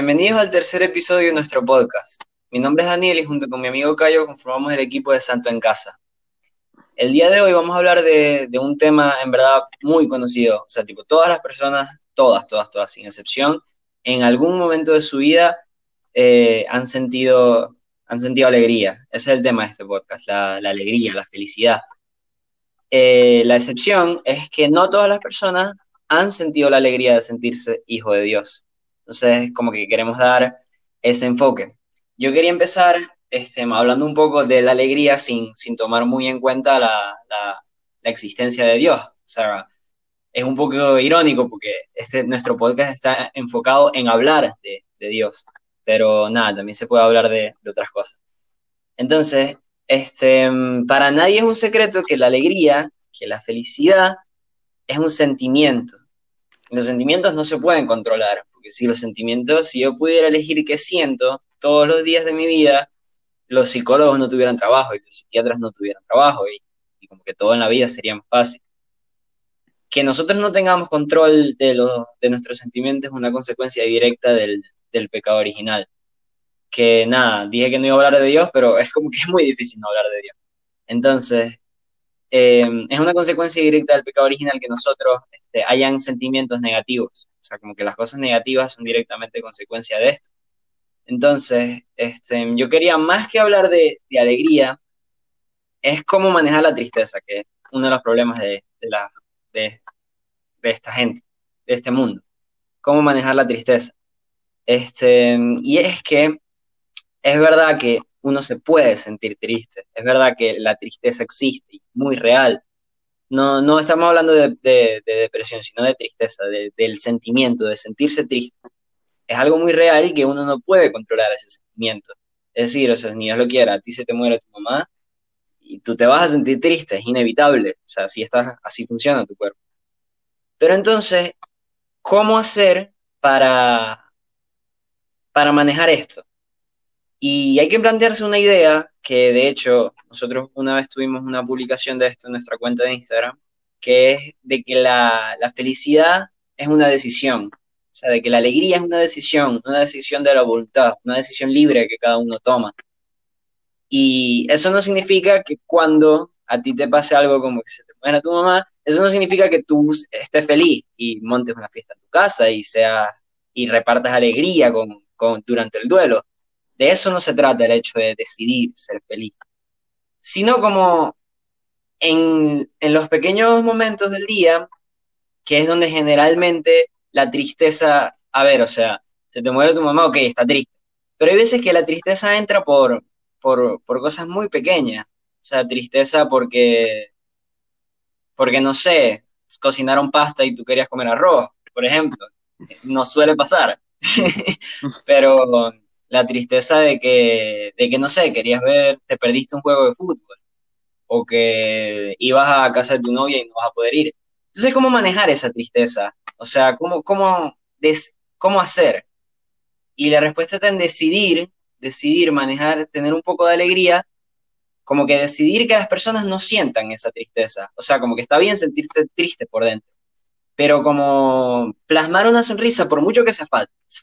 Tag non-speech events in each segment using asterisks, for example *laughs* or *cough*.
bienvenidos al tercer episodio de nuestro podcast. Mi nombre es Daniel y junto con mi amigo Cayo conformamos el equipo de Santo en Casa. El día de hoy vamos a hablar de, un tema en verdad muy conocido. O sea, tipo, todas las personas, todas, todas, todas, sin excepción, en algún momento de su vida eh, han, sentido, han sentido alegría. Ese es el tema de este podcast, la, alegría, la felicidad. Eh, la excepción es que no todas las personas han sentido la alegría de sentirse hijo de Dios. Entonces, como que queremos dar ese enfoque. Yo quería empezar este, hablando un poco de la alegría sin, sin tomar muy en cuenta la, la, existencia de Dios. O sea, es un poco irónico porque este, nuestro podcast está enfocado en hablar de, de Dios, pero nada, también se puede hablar de, de, otras cosas. Entonces, este, para nadie es un secreto que la alegría, que la felicidad es un sentimiento. Los sentimientos no se pueden controlar, porque si los sentimientos, si yo pudiera elegir qué siento todos los días de mi vida, los psicólogos no tuvieran trabajo y los psiquiatras no tuvieran trabajo y, como que todo en la vida sería más fácil. Que nosotros no tengamos control de, los, de nuestros sentimientos es una consecuencia directa del, del pecado original. Que nada, dije que no iba a hablar de Dios, pero *laughs* es como que es muy difícil no hablar de Dios. Entonces, eh, es una consecuencia directa del pecado original que nosotros este, hayan sentimientos negativos. O sea, como que las cosas negativas son directamente consecuencia de esto. Entonces, este, yo quería más que hablar de, alegría, es cómo manejar la tristeza, que es uno de los problemas de, la, de, esta gente, de este mundo. Cómo manejar la tristeza. Este, y es que es verdad que uno se puede sentir triste. Es verdad que la tristeza existe muy real. No, no estamos hablando de, depresión, sino de tristeza, del sentimiento, de sentirse triste. Es algo muy real y que uno no puede controlar ese sentimiento. Es decir, o sea, ni Dios lo quiera, a ti se te muere tu mamá y tú te vas a sentir triste, es inevitable. O sea, así, estás, así funciona tu cuerpo. Pero entonces, ¿cómo hacer para, para manejar esto? Y hay que plantearse una idea que de hecho nosotros una vez tuvimos una publicación de esto en nuestra cuenta de Instagram, que es de que la, felicidad es una decisión, o sea, de que la alegría es una decisión, una decisión de la voluntad, una decisión libre que cada uno toma. Y eso no significa que cuando a ti te pase algo como que se te muera tu mamá, eso no significa que tú estés feliz y montes una fiesta en tu casa y sea y repartas alegría con, con, durante el duelo. De eso no se trata el hecho de decidir ser feliz, sino como en, los pequeños momentos del día, que es donde generalmente la tristeza, a ver, o sea, se te muere tu mamá, ok, está triste, pero hay veces que la tristeza entra por, por, por cosas muy pequeñas, o sea, tristeza porque, porque no sé, cocinaron pasta y tú querías comer arroz, por ejemplo, no suele pasar, *laughs* pero la tristeza de que, de que, no sé, querías ver, te perdiste un juego de fútbol, o que ibas a casa de tu novia y no vas a poder ir. Entonces, ¿cómo manejar esa tristeza? O sea, ¿cómo, cómo, cómo hacer? Y la respuesta está en decidir, decidir, manejar, tener un poco de alegría, como que decidir que las personas no sientan esa tristeza. O sea, como que está bien sentirse triste por dentro pero como plasmar una sonrisa, por mucho que sea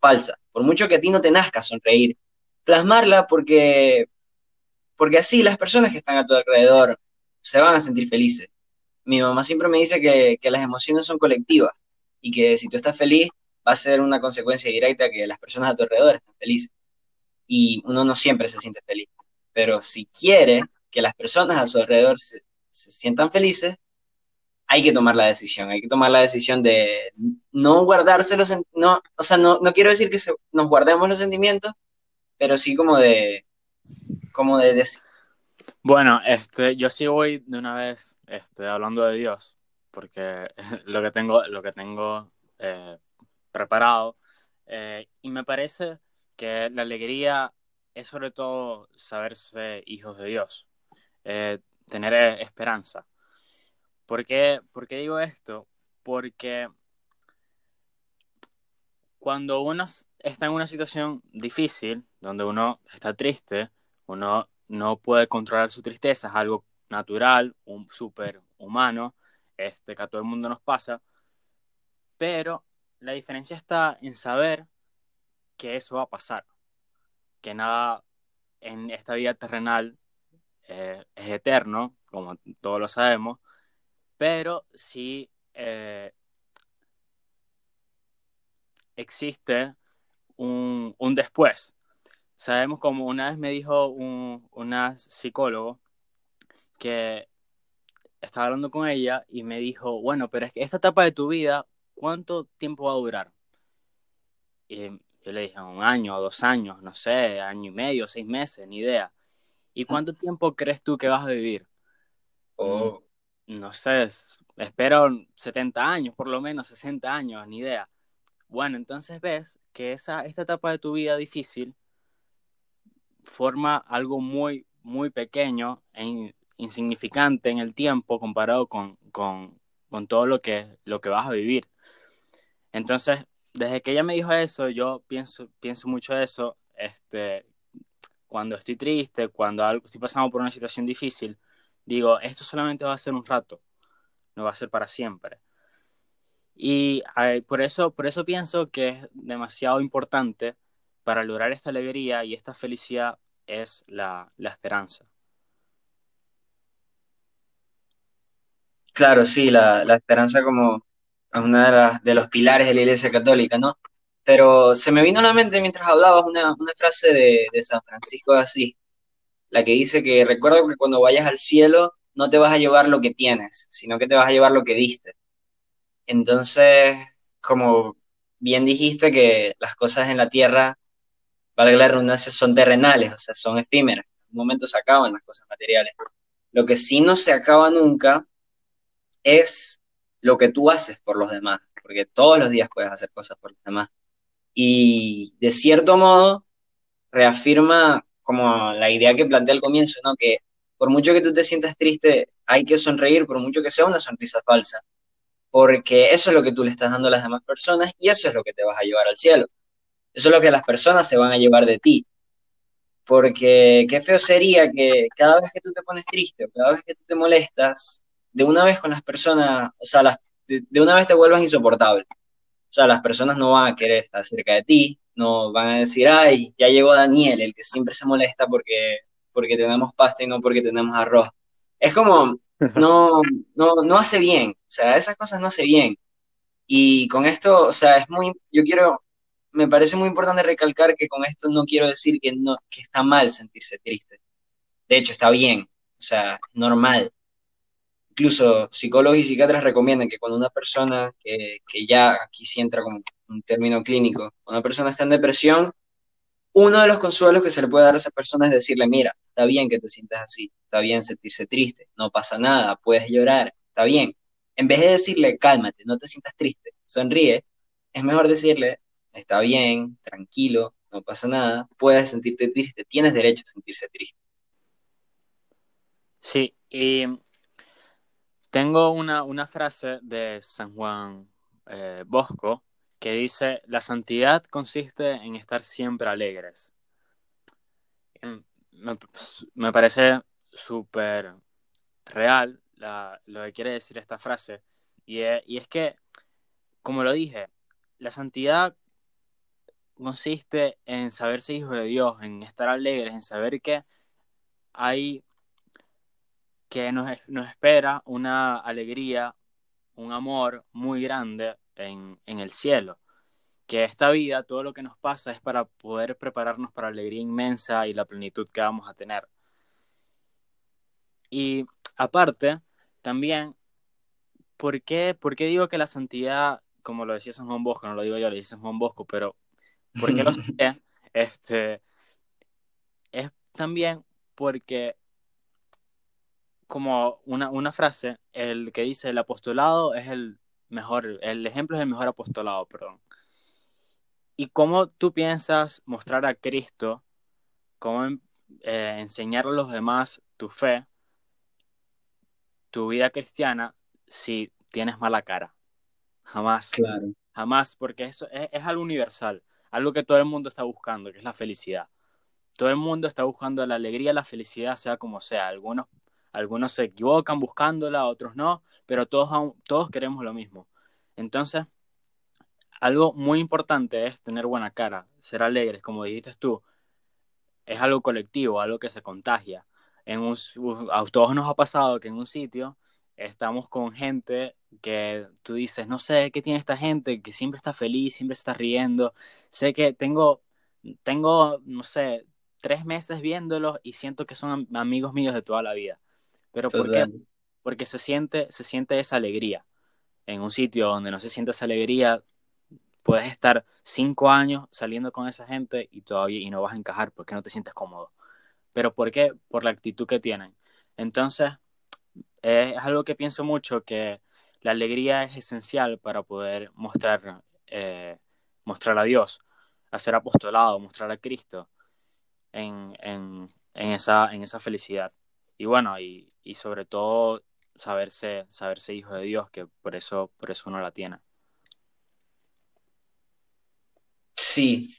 falsa, por mucho que a ti no te nazca sonreír, plasmarla porque, porque así las personas que están a tu alrededor se van a sentir felices. Mi mamá siempre me dice que, que las emociones son colectivas y que si tú estás feliz va a ser una consecuencia directa que las personas a tu alrededor estén felices. Y uno no siempre se siente feliz, pero si quiere que las personas a su alrededor se sientan felices, hay que tomar la decisión, hay que tomar la decisión de no guardarse los, no, o sea, no, no quiero decir que nos guardemos los sentimientos, pero sí como de, como de decir. Bueno, este, yo sí voy de una vez, este, hablando de Dios, porque *laughs* lo que tengo, lo que tengo eh, preparado, eh, y me parece que la alegría es sobre todo saberse hijos de Dios, eh, tener esperanza. ¿Por qué, digo esto? Porque cuando uno está en una situación difícil, donde uno está triste, uno no puede controlar su tristeza, es algo natural, un súper humano, este, que a todo el mundo nos pasa, pero la diferencia está en saber que eso va a pasar, que nada en esta vida terrenal eh, es eterno, como todos lo sabemos, pero sí eh, existe un, un, después. Sabemos como una vez me dijo un, una psicólogo que estaba hablando con ella y me dijo, bueno, pero es que esta etapa de tu vida, ¿cuánto tiempo va a durar? Y yo le dije, un año, dos años, no sé, año y medio, seis meses, ni idea. ¿Y cuánto tiempo crees tú que vas a vivir? Oh. No sé, espero 70 años, por lo menos 60 años, ni idea. Bueno, entonces ves que esa, esta etapa de tu vida difícil forma algo muy, muy pequeño e insignificante en el tiempo comparado con, con, con todo lo que, lo que vas a vivir. Entonces, desde que ella me dijo eso, yo pienso, pienso mucho eso, este, cuando estoy triste, cuando algo, estoy pasando por una situación difícil, digo, esto solamente va a ser un rato, no va a ser para siempre. Y por, eso, por eso pienso que es demasiado importante para lograr esta alegría y esta felicidad es la, esperanza. Claro, sí, la, esperanza como es uno de, los pilares de la Iglesia Católica, ¿no? Pero se me vino a la mente mientras hablabas una, frase de, de, San Francisco de Asís, la que dice que recuerdo que cuando vayas al cielo no te vas a llevar lo que tienes, sino que te vas a llevar lo que diste. Entonces, como bien dijiste que las cosas en la tierra, valga la redundancia, son terrenales, o sea, son efímeras. En un momento se acaban las cosas materiales. Lo que sí no se acaba nunca es lo que tú haces por los demás, porque todos los días puedes hacer cosas por los demás. Y de cierto modo reafirma como la idea que planteé al comienzo, ¿no? Que por mucho que tú te sientas triste, hay que sonreír, por mucho que sea una sonrisa falsa, porque eso es lo que tú le estás dando a las demás personas y eso es lo que te vas a llevar al cielo. Eso es lo que las personas se van a llevar de ti. Porque qué feo sería que cada vez que tú te pones triste o cada vez que tú te molestas, de una vez con las personas, o sea, las, de, una vez te vuelvas insoportable. O sea, las personas no van a querer estar cerca de ti, no van a decir, ay, ya llegó Daniel, el que siempre se molesta porque, porque tenemos pasta y no porque tenemos arroz. Es como, *laughs* no, no, no hace bien, o sea, esas cosas no hace bien. Y con esto, o sea, es muy, yo quiero, me parece muy importante recalcar que con esto no quiero decir que, no, que está mal sentirse triste. De hecho, está bien, o sea, normal incluso psicólogos y psiquiatras recomiendan que cuando una persona, que, ya aquí sí entra como un término clínico, una persona está en depresión, uno de los consuelos que se le puede dar a esa persona es decirle, mira, está bien que te sientas así, está bien sentirse triste, no pasa nada, puedes llorar, está bien. En vez de decirle, cálmate, no te sientas triste, sonríe, es mejor decirle, está bien, tranquilo, no pasa nada, puedes sentirte triste, tienes derecho a sentirse triste. Sí, y tengo una, una frase de San Juan eh, Bosco que dice, la santidad consiste en estar siempre alegres. Me, me parece súper real lo que quiere decir esta frase. Y es, y es que, como lo dije, la santidad consiste en saberse hijo de Dios, en estar alegres, en saber que hay que nos, espera una alegría, un amor muy grande en, el cielo. Que esta vida, todo lo que nos pasa es para poder prepararnos para la alegría inmensa y la plenitud que vamos a tener. Y aparte, también, ¿por qué, ¿por qué digo que la santidad, como lo decía San Juan Bosco, no lo digo yo, lo dice San Juan Bosco, pero ¿por qué lo *laughs* sé? Este, es también porque como una, una frase, el que dice el apostolado es el mejor, el ejemplo es el mejor apostolado, perdón. ¿Y cómo tú piensas mostrar a Cristo, cómo eh, enseñar a los demás tu fe, tu vida cristiana, si tienes mala cara? Jamás. Claro. Jamás, porque eso es, es algo universal, algo que todo el mundo está buscando, que es la felicidad. Todo el mundo está buscando la alegría, la felicidad, sea como sea. Algunos algunos se equivocan buscándola, otros no, pero todos, todos queremos lo mismo. Entonces, algo muy importante es tener buena cara, ser alegres, como dijiste tú. Es algo colectivo, algo que se contagia. En un, a todos nos ha pasado que en un sitio estamos con gente que tú dices, no sé qué tiene esta gente, que siempre está feliz, siempre está riendo. Sé que tengo, tengo, no sé, tres meses viéndolos y siento que son amigos míos de toda la vida. Pero ¿por qué? Porque se siente, se siente esa alegría. En un sitio donde no se siente esa alegría, puedes estar cinco años saliendo con esa gente y todavía y no vas a encajar porque no te sientes cómodo. ¿Pero por qué? Por la actitud que tienen. Entonces, es algo que pienso mucho, que la alegría es esencial para poder mostrar, eh, mostrar a Dios, hacer apostolado, mostrar a Cristo en, en, en, esa, en esa felicidad. Y bueno, y, y sobre todo saberse, saberse hijo de Dios, que por eso, por eso uno la tiene. Sí,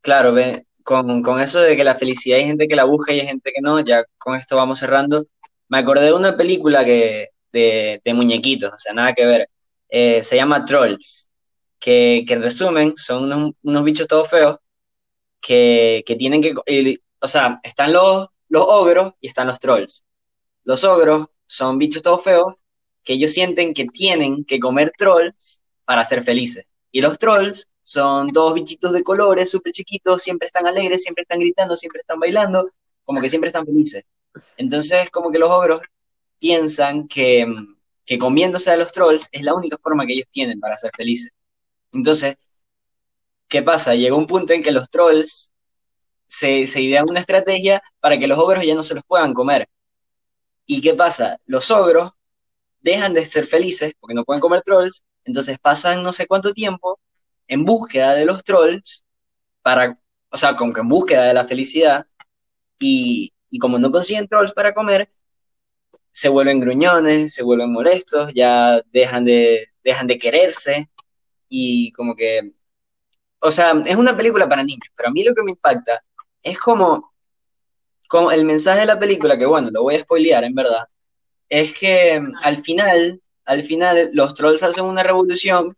claro, con, con eso de que la felicidad hay gente que la busca y hay gente que no, ya con esto vamos cerrando. Me acordé de una película que, de, de muñequitos, o sea, nada que ver. Eh, se llama Trolls, que, que, en resumen son unos, unos bichos todos feos que, que tienen que, o sea, están los, los ogros y están los trolls. Los ogros son bichos todos feos que ellos sienten que tienen que comer trolls para ser felices. Y los trolls son todos bichitos de colores, súper chiquitos, siempre están alegres, siempre están gritando, siempre están bailando, como que siempre están felices. Entonces, como que los ogros piensan que, que comiéndose a los trolls es la única forma que ellos tienen para ser felices. Entonces, ¿qué pasa? Llegó un punto en que los trolls se, se idean una estrategia para que los ogros ya no se los puedan comer. ¿Y qué pasa? Los ogros dejan de ser felices porque no pueden comer trolls, entonces pasan no sé cuánto tiempo en búsqueda de los trolls para, o sea, como que en búsqueda de la felicidad y, y como no consiguen trolls para comer, se vuelven gruñones, se vuelven molestos, ya dejan de, dejan de quererse y como que, o sea, es una película para niños, pero a mí lo que me impacta es como, como el mensaje de la película, que bueno, lo voy a spoilear en verdad, es que al final, al final los trolls hacen una revolución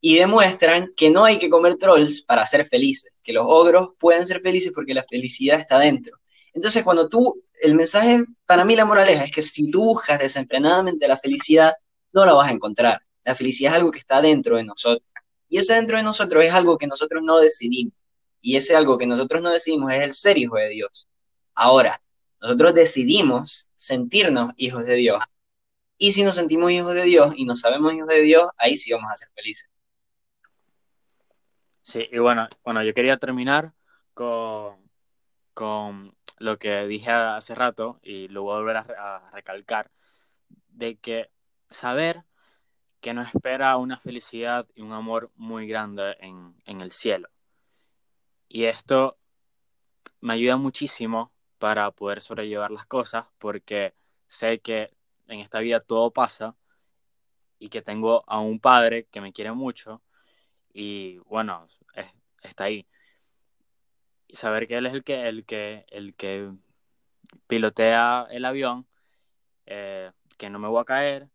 y demuestran que no hay que comer trolls para ser felices, que los ogros pueden ser felices porque la felicidad está dentro. Entonces, cuando tú, el mensaje, para mí la moraleja es que si tú buscas desenfrenadamente la felicidad, no la vas a encontrar. La felicidad es algo que está dentro de nosotros. Y ese dentro de nosotros es algo que nosotros no decidimos. Y ese algo que nosotros no decidimos es el ser hijo de Dios. Ahora, nosotros decidimos sentirnos hijos de Dios. Y si nos sentimos hijos de Dios y no sabemos hijos de Dios, ahí sí vamos a ser felices. Sí, y bueno, bueno, yo quería terminar con, con lo que dije hace rato y lo voy a volver a, recalcar, de que saber que nos espera una felicidad y un amor muy grande en, en el cielo. Y esto me ayuda muchísimo para poder sobrellevar las cosas porque sé que en esta vida todo pasa y que tengo a un padre que me quiere mucho y bueno, está ahí y saber que él es el que, el que, el que pilotea el avión, eh, que no me voy a caer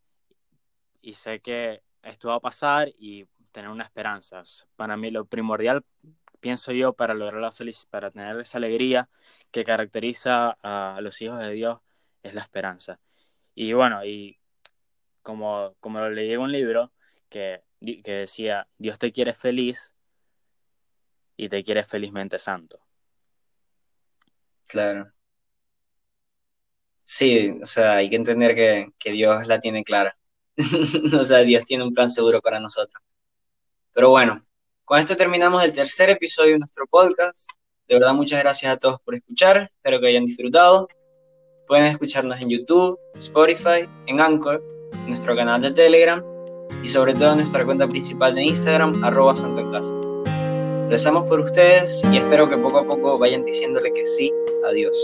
y sé que esto va a pasar y tener una esperanza. Para mí lo primordial, pienso yo, para lograr la felicidad, para tener esa alegría que caracteriza a los hijos de Dios, es la esperanza. Y bueno, y como, como lo leí en un libro que, que decía, Dios te quiere feliz y te quiere felizmente santo. Claro. Sí, o sea, hay que entender que, que Dios la tiene clara. *laughs* o sea, Dios tiene un plan seguro para nosotros. Pero bueno, con esto terminamos el tercer episodio de nuestro podcast. De verdad, muchas gracias a todos por escuchar. Espero que hayan disfrutado. Pueden escucharnos en YouTube, Spotify, en Anchor, en nuestro canal de Telegram y sobre todo en nuestra cuenta principal de Instagram, arroba Santo en Casa. Rezamos por ustedes y espero que poco a poco vayan diciéndole que sí a Dios.